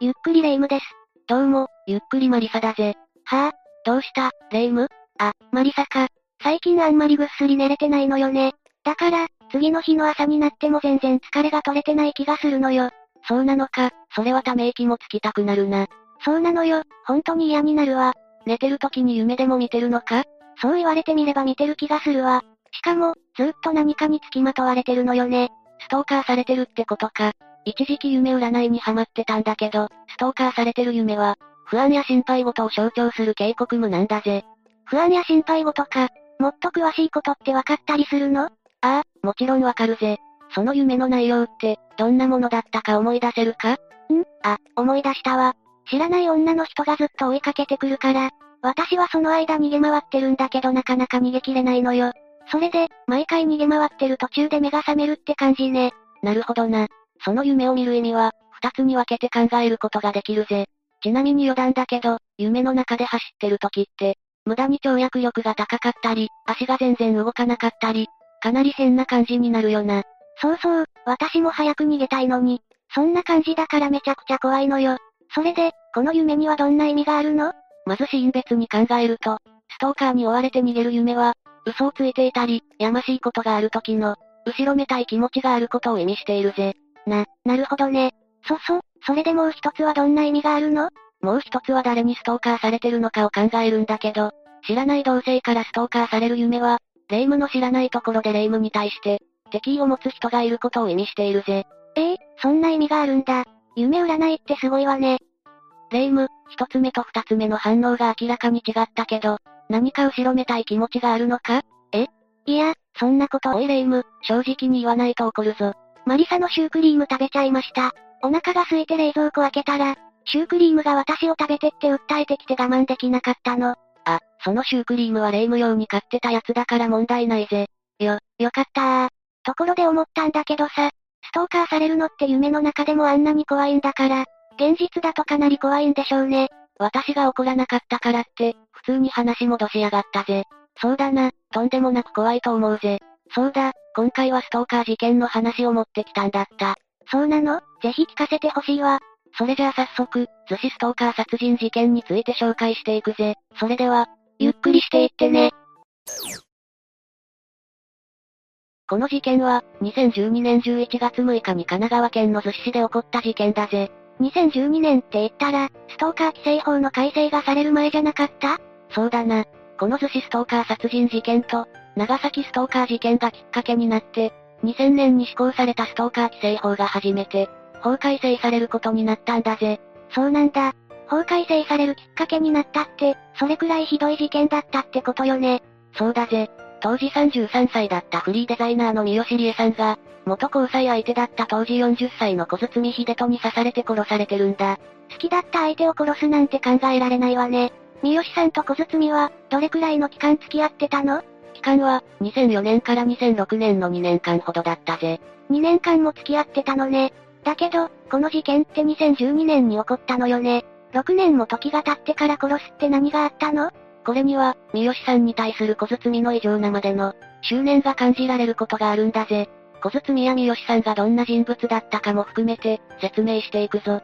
ゆっくりレ夢ムです。どうも、ゆっくりマリサだぜ。はぁ、どうした、レ夢？ムあ、マリサか。最近あんまりぐっすり寝れてないのよね。だから、次の日の朝になっても全然疲れが取れてない気がするのよ。そうなのか、それはため息もつきたくなるな。そうなのよ、本当に嫌になるわ。寝てる時に夢でも見てるのか？そう言われてみれば見てる気がするわ。しかも、ずっと何かにつきまとわれてるのよね。ストーカーされてるってことか。一時期夢占いにハマってたんだけど、ストーカーされてる夢は、不安や心配事を象徴する警告無なんだぜ。不安や心配事か。もっと詳しいことって分かったりするの？ああ、もちろんわかるぜ。その夢の内容って、どんなものだったか思い出せるか？んあ、思い出したわ。知らない女の人がずっと追いかけてくるから、私はその間逃げ回ってるんだけどなかなか逃げきれないのよ。それで、毎回逃げ回ってる途中で目が覚めるって感じね。なるほどな。その夢を見る意味は、二つに分けて考えることができるぜ。ちなみに余談だけど、夢の中で走ってる時って、無駄に跳躍力が高かったり、足が全然動かなかったり、かなり変な感じになるよな。そうそう、私も早く逃げたいのに、そんな感じだからめちゃくちゃ怖いのよ。それで、この夢にはどんな意味があるの？まずシーン別に考えると、ストーカーに追われて逃げる夢は、嘘をついていたり、やましいことがある時の、後ろめたい気持ちがあることを意味しているぜ。な、なるほどね。そそ、それでもう一つはどんな意味があるの？もう一つは誰にストーカーされてるのかを考えるんだけど、知らない同性からストーカーされる夢は、霊夢の知らないところで霊夢に対して、敵意を持つ人がいることを意味しているぜ。ええー、そんな意味があるんだ。夢占いってすごいわね。霊夢、一つ目と二つ目の反応が明らかに違ったけど、何か後ろめたい気持ちがあるのか？え？いや、そんなこと。おい霊夢、正直に言わないと怒るぞ。マリサのシュークリーム食べちゃいました。お腹が空いて冷蔵庫開けたら、シュークリームが私を食べてって訴えてきて我慢できなかったの。あ、そのシュークリームは霊夢用に買ってたやつだから問題ないぜ。よ、よかったー。ところで思ったんだけどさ、ストーカーされるのって夢の中でもあんなに怖いんだから、現実だとかなり怖いんでしょうね。私が怒らなかったからって、普通に話戻しやがったぜ。そうだな、とんでもなく怖いと思うぜ。そうだ、今回はストーカー事件の話を持ってきたんだった。そうなの？ぜひ聞かせてほしいわ。それじゃあ早速、逗子ストーカー殺人事件について紹介していくぜ。それでは、ゆっくりしていってね。この事件は、2012年11月6日に神奈川県の逗子市で起こった事件だぜ。2012年って言ったら、ストーカー規制法の改正がされる前じゃなかった？そうだな。この逗子ストーカー殺人事件と、長崎ストーカー事件がきっかけになって、2000年に施行されたストーカー規制法が初めて、法改正されることになったんだぜ。そうなんだ。法改正されるきっかけになったって、それくらいひどい事件だったってことよね。そうだぜ。当時33歳だったフリーデザイナーの三好理恵さんが、元交際相手だった当時40歳の小堤秀人に刺されて殺されてるんだ。好きだった相手を殺すなんて考えられないわね。三好さんと小堤は、どれくらいの期間付き合ってたの？期間は、2004年から2006年の2年間ほどだったぜ。2年間も付き合ってたのね。だけど、この事件って2012年に起こったのよね。6年も時が経ってから殺すって何があったの？これには、三好さんに対する小包の異常なまでの、執念が感じられることがあるんだぜ。小包や三好さんがどんな人物だったかも含めて、説明していくぞ。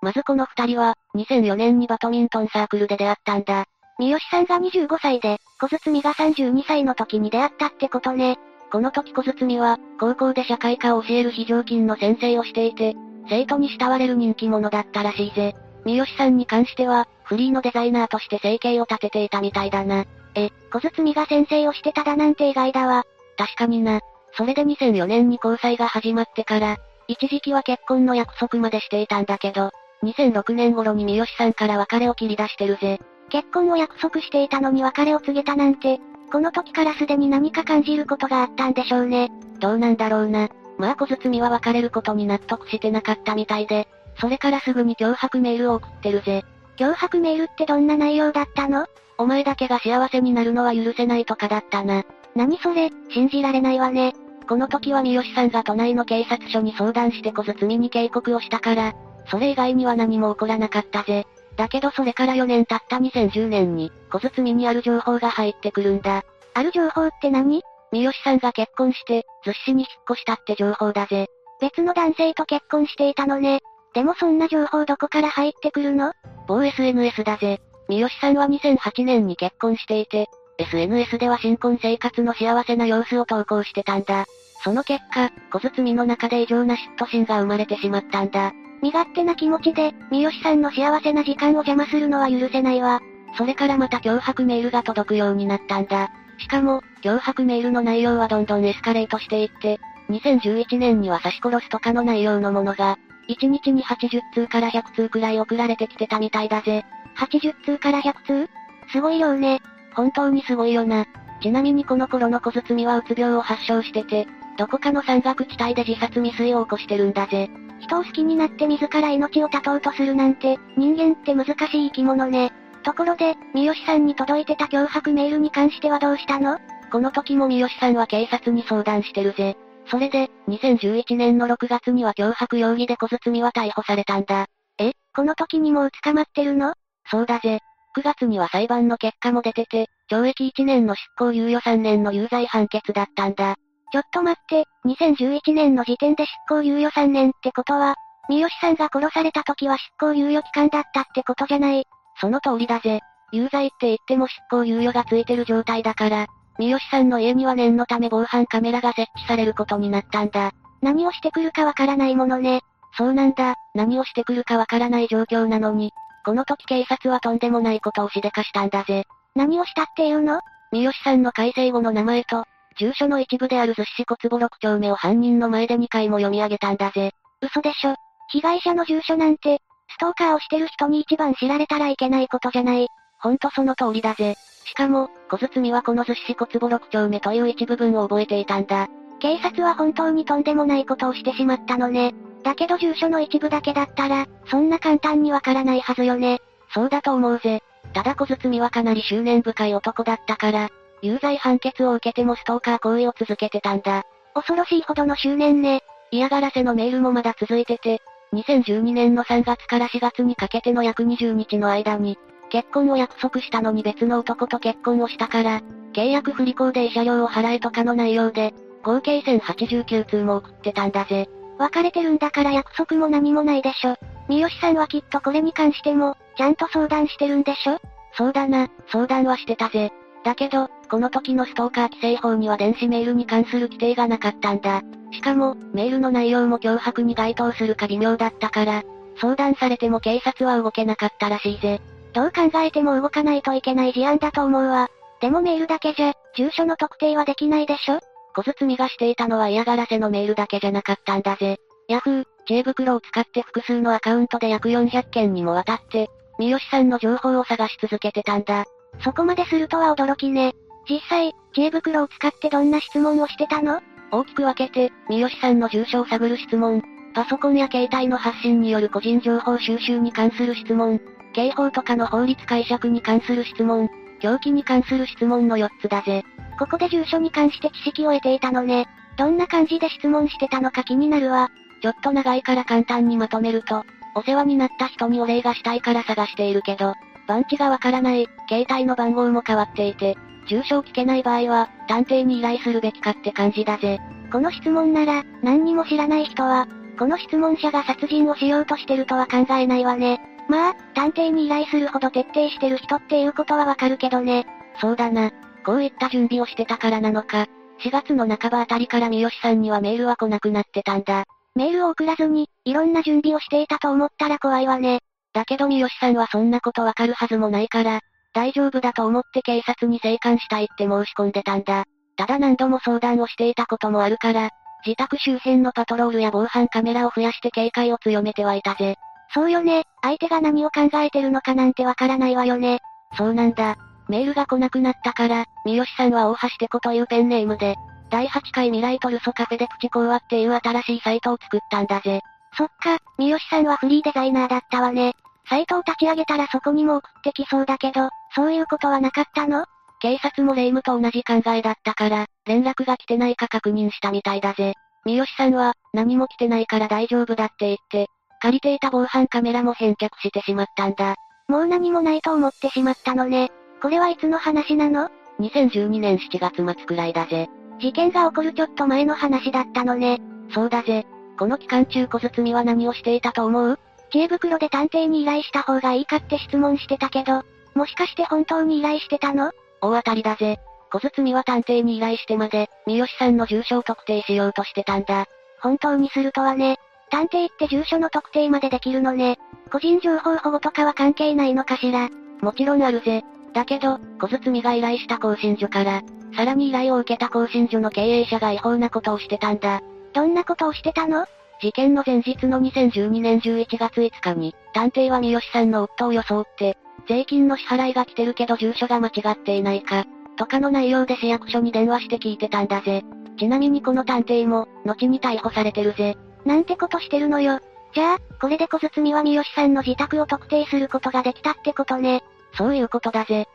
まずこの二人は、2004年にバドミントンサークルで出会ったんだ。三好さんが25歳で、小包が32歳の時に出会ったってことね。この時小包は、高校で社会科を教える非常勤の先生をしていて、生徒に慕われる人気者だったらしいぜ。三好さんに関しては、フリーのデザイナーとして生計を立てていたみたいだな。え、小包が先生をしてただなんて意外だわ。確かにな。それで2004年に交際が始まってから、一時期は結婚の約束までしていたんだけど、2006年頃に三好さんから別れを切り出してるぜ。結婚を約束していたのに別れを告げたなんて、この時からすでに何か感じることがあったんでしょうね。どうなんだろうな。まあ小包は別れることに納得してなかったみたいで、それからすぐに脅迫メールを送ってるぜ。脅迫メールってどんな内容だったの？お前だけが幸せになるのは許せないとかだったな。何それ、信じられないわね。この時は三好さんが都内の警察署に相談して小包に警告をしたから、それ以外には何も起こらなかったぜ。だけどそれから4年経った2010年に、小包にある情報が入ってくるんだ。ある情報って何？三好さんが結婚して、逗子市に引っ越したって情報だぜ。別の男性と結婚していたのね。でもそんな情報どこから入ってくるの？某 SNS だぜ。三好さんは2008年に結婚していて、SNS では新婚生活の幸せな様子を投稿してたんだ。その結果、小包の中で異常な嫉妬心が生まれてしまったんだ。身勝手な気持ちで、三好さんの幸せな時間を邪魔するのは許せないわ。それからまた脅迫メールが届くようになったんだ。しかも、脅迫メールの内容はどんどんエスカレートしていって、2011年には刺し殺すとかの内容のものが、1日に80通から100通くらい送られてきてたみたいだぜ。80通から100通？すごい量ね。本当にすごいよな。ちなみにこの頃の小包はうつ病を発症してて、どこかの山岳地帯で自殺未遂を起こしてるんだぜ。人を好きになって自ら命を絶とうとするなんて、人間って難しい生き物ね。ところで、三好さんに届いてた脅迫メールに関してはどうしたの？この時も三好さんは警察に相談してるぜ。それで、2011年の6月には脅迫容疑で小包は逮捕されたんだ。え？この時にもう捕まってるの？そうだぜ。9月には裁判の結果も出てて、懲役1年の執行猶予3年の有罪判決だったんだ。ちょっと待って、2011年の時点で執行猶予3年ってことは、三好さんが殺された時は執行猶予期間だったってことじゃない。その通りだぜ。有罪って言っても執行猶予がついてる状態だから、三好さんの家には念のため防犯カメラが設置されることになったんだ。何をしてくるかわからないものね。そうなんだ、何をしてくるかわからない状況なのに、この時警察はとんでもないことをしでかしたんだぜ。何をしたっていうの？三好さんの改正後の名前と、住所の一部である逗子市小坪6丁目を犯人の前で2回も読み上げたんだぜ。嘘でしょ。被害者の住所なんて、ストーカーをしてる人に一番知られたらいけないことじゃない。ほんとその通りだぜ。しかも、小包はこの逗子市小坪6丁目という一部分を覚えていたんだ。警察は本当にとんでもないことをしてしまったのね。だけど住所の一部だけだったら、そんな簡単にわからないはずよね。そうだと思うぜ。ただ小包はかなり執念深い男だったから、有罪判決を受けてもストーカー行為を続けてたんだ。恐ろしいほどの執念ね。嫌がらせのメールもまだ続いてて、2012年の3月から4月にかけての約20日の間に、結婚を約束したのに別の男と結婚をしたから、契約不履行で慰謝料を払えとかの内容で、合計1089通も送ってたんだぜ。別れてるんだから約束も何もないでしょ。三好さんはきっとこれに関しても、ちゃんと相談してるんでしょそうだな、相談はしてたぜ。だけど、この時のストーカー規制法には電子メールに関する規定がなかったんだ。しかも、メールの内容も脅迫に該当するか微妙だったから、相談されても警察は動けなかったらしいぜ。どう考えても動かないといけない事案だと思うわ。でもメールだけじゃ、住所の特定はできないでしょ？小包がしていたのは嫌がらせのメールだけじゃなかったんだぜ。ヤフー、知恵袋を使って複数のアカウントで約400件にもわたって、三好さんの情報を探し続けてたんだ。そこまでするとは驚きね。実際、知恵袋を使ってどんな質問をしてたの？大きく分けて、三好さんの住所を探る質問、パソコンや携帯の発信による個人情報収集に関する質問、刑法とかの法律解釈に関する質問、狂気に関する質問の4つだぜ。ここで住所に関して知識を得ていたのね。どんな感じで質問してたのか気になるわ。ちょっと長いから簡単にまとめると、お世話になった人にお礼がしたいから探しているけど、番地がわからない、携帯の番号も変わっていて、住所を聞けない場合は、探偵に依頼するべきかって感じだぜ。この質問なら、何にも知らない人は、この質問者が殺人をしようとしてるとは考えないわね。まあ、探偵に依頼するほど徹底してる人っていうことはわかるけどね。そうだな。こういった準備をしてたからなのか。4月の半ばあたりから三好さんにはメールは来なくなってたんだ。メールを送らずに、いろんな準備をしていたと思ったら怖いわね。だけど三好さんはそんなことわかるはずもないから、大丈夫だと思って警察に生還したいって申し込んでたんだ。ただ何度も相談をしていたこともあるから、自宅周辺のパトロールや防犯カメラを増やして警戒を強めてはいたぜ。そうよね、相手が何を考えてるのかなんてわからないわよね。そうなんだ。メールが来なくなったから、三好さんは大橋テコというペンネームで、第8回未来トルソカフェでプチ講話っていう新しいサイトを作ったんだぜ。そっか、三好さんはフリーデザイナーだったわね。サイトを立ち上げたらそこにも送ってきそうだけど、そういうことはなかったの？警察も霊夢と同じ考えだったから、連絡が来てないか確認したみたいだぜ。三好さんは、何も来てないから大丈夫だって言って、借りていた防犯カメラも返却してしまったんだ。もう何もないと思ってしまったのね。これはいつの話なの ?2012 年7月末くらいだぜ。事件が起こるちょっと前の話だったのね。そうだぜ。この期間中小包は何をしていたと思う？知恵袋で探偵に依頼した方がいいかって質問してたけど、もしかして本当に依頼してたの？大当たりだぜ。小包は探偵に依頼してまで、三好さんの住所を特定しようとしてたんだ。本当にするとはね。探偵って住所の特定までできるのね。個人情報保護とかは関係ないのかしら。もちろんあるぜ。だけど、小包が依頼した更新所から、さらに依頼を受けた更新所の経営者が違法なことをしてたんだ。どんなことをしてたの？事件の前日の2012年11月5日に、探偵は三好さんの夫を装って、税金の支払いが来てるけど住所が間違っていないか、とかの内容で市役所に電話して聞いてたんだぜ。ちなみにこの探偵も、後に逮捕されてるぜ。なんてことしてるのよ。じゃあ、これで小包は三好さんの自宅を特定することができたってことね。そういうことだぜ。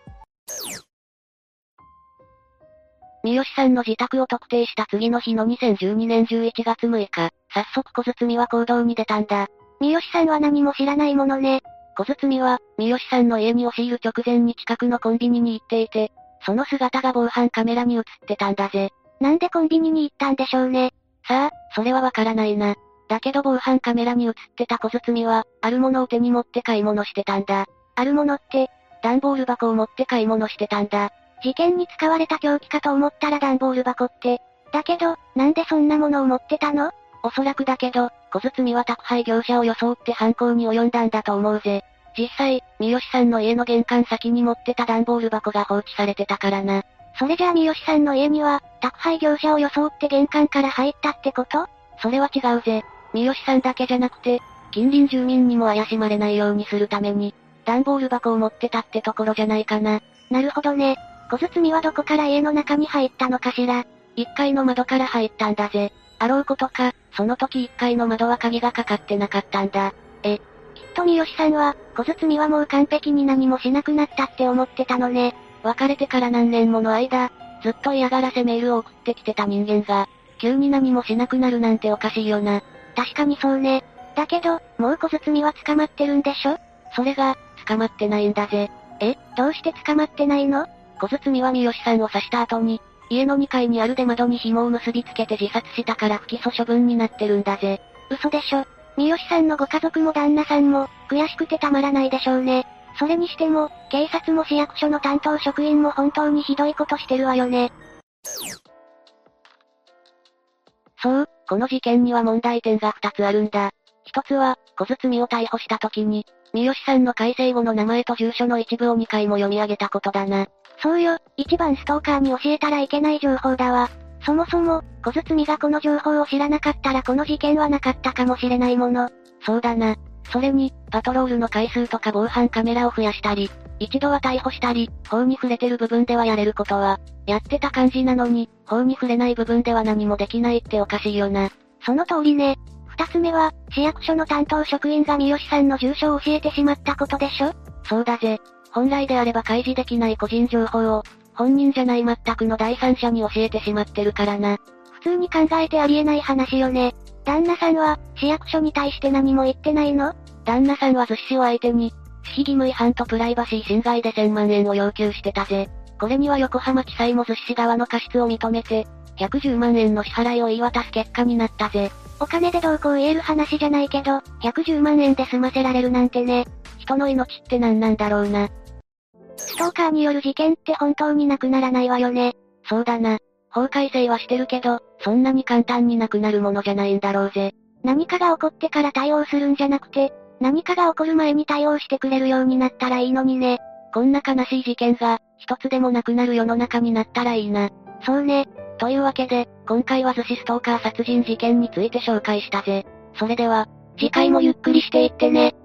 三好さんの自宅を特定した次の日の2012年11月6日、早速小包は行動に出たんだ。三好さんは何も知らないものね。小包は、三好さんの家に押し入る直前に近くのコンビニに行っていて、その姿が防犯カメラに映ってたんだぜ。なんでコンビニに行ったんでしょうね。さあ、それはわからないな。だけど防犯カメラに映ってた小包は、あるものを手に持って買い物してたんだ。あるものって、段ボール箱を持って買い物してたんだ。事件に使われた凶器かと思ったら段ボール箱って。だけど、なんでそんなものを持ってたの？おそらくだけど、小包は宅配業者を装って犯行に及んだんだと思うぜ。実際、三好さんの家の玄関先に持ってた段ボール箱が放置されてたからな。それじゃあ三好さんの家には、宅配業者を装って玄関から入ったってこと？それは違うぜ。三好さんだけじゃなくて、近隣住民にも怪しまれないようにするために、段ボール箱を持ってたってところじゃないかな。なるほどね。小包はどこから家の中に入ったのかしら？1階の窓から入ったんだぜ。あろうことか、その時1階の窓は鍵がかかってなかったんだ。え、きっと三好さんは、小包はもう完璧に何もしなくなったって思ってたのね。別れてから何年もの間、ずっと嫌がらせメールを送ってきてた人間が、急に何もしなくなるなんておかしいよな。確かにそうね。だけど、もう小包は捕まってるんでしょ？それが、捕まってないんだぜ。え、どうして捕まってないの？小包は三好さんを刺した後に、家の2階にある出窓に紐を結びつけて自殺したから不起訴処分になってるんだぜ。嘘でしょ。三好さんのご家族も旦那さんも、悔しくてたまらないでしょうね。それにしても、警察も市役所の担当職員も本当にひどいことしてるわよね。そう、この事件には問題点が2つあるんだ。一つは、小包を逮捕した時に、三好さんの改正後の名前と住所の一部を2回も読み上げたことだな。そうよ、一番ストーカーに教えたらいけない情報だわ。そもそも、小包がこの情報を知らなかったらこの事件はなかったかもしれないもの。そうだな。それに、パトロールの回数とか防犯カメラを増やしたり、一度は逮捕したり、法に触れてる部分ではやれることは、やってた感じなのに、法に触れない部分では何もできないっておかしいよな。その通りね。二つ目は、市役所の担当職員が三好さんの住所を教えてしまったことでしょ？そうだぜ。本来であれば開示できない個人情報を、本人じゃない全くの第三者に教えてしまってるからな。普通に考えてありえない話よね。旦那さんは、市役所に対して何も言ってないの？旦那さんはずっしを相手に、守秘義務違反とプライバシー侵害で1000万円を要求してたぜ。これには横浜地裁もずっし側の過失を認めて、110万円の支払いを言い渡す結果になったぜ。お金でどうこう言える話じゃないけど、110万円で済ませられるなんてね。人の命って何なんだろうな。ストーカーによる事件って本当になくならないわよね。そうだな。法改正はしてるけど、そんなに簡単になくなるものじゃないんだろうぜ。何かが起こってから対応するんじゃなくて、何かが起こる前に対応してくれるようになったらいいのにね。こんな悲しい事件が、一つでもなくなる世の中になったらいいな。そうね。というわけで、今回は寿司ストーカー殺人事件について紹介したぜ。それでは、次回もゆっくりしていってね。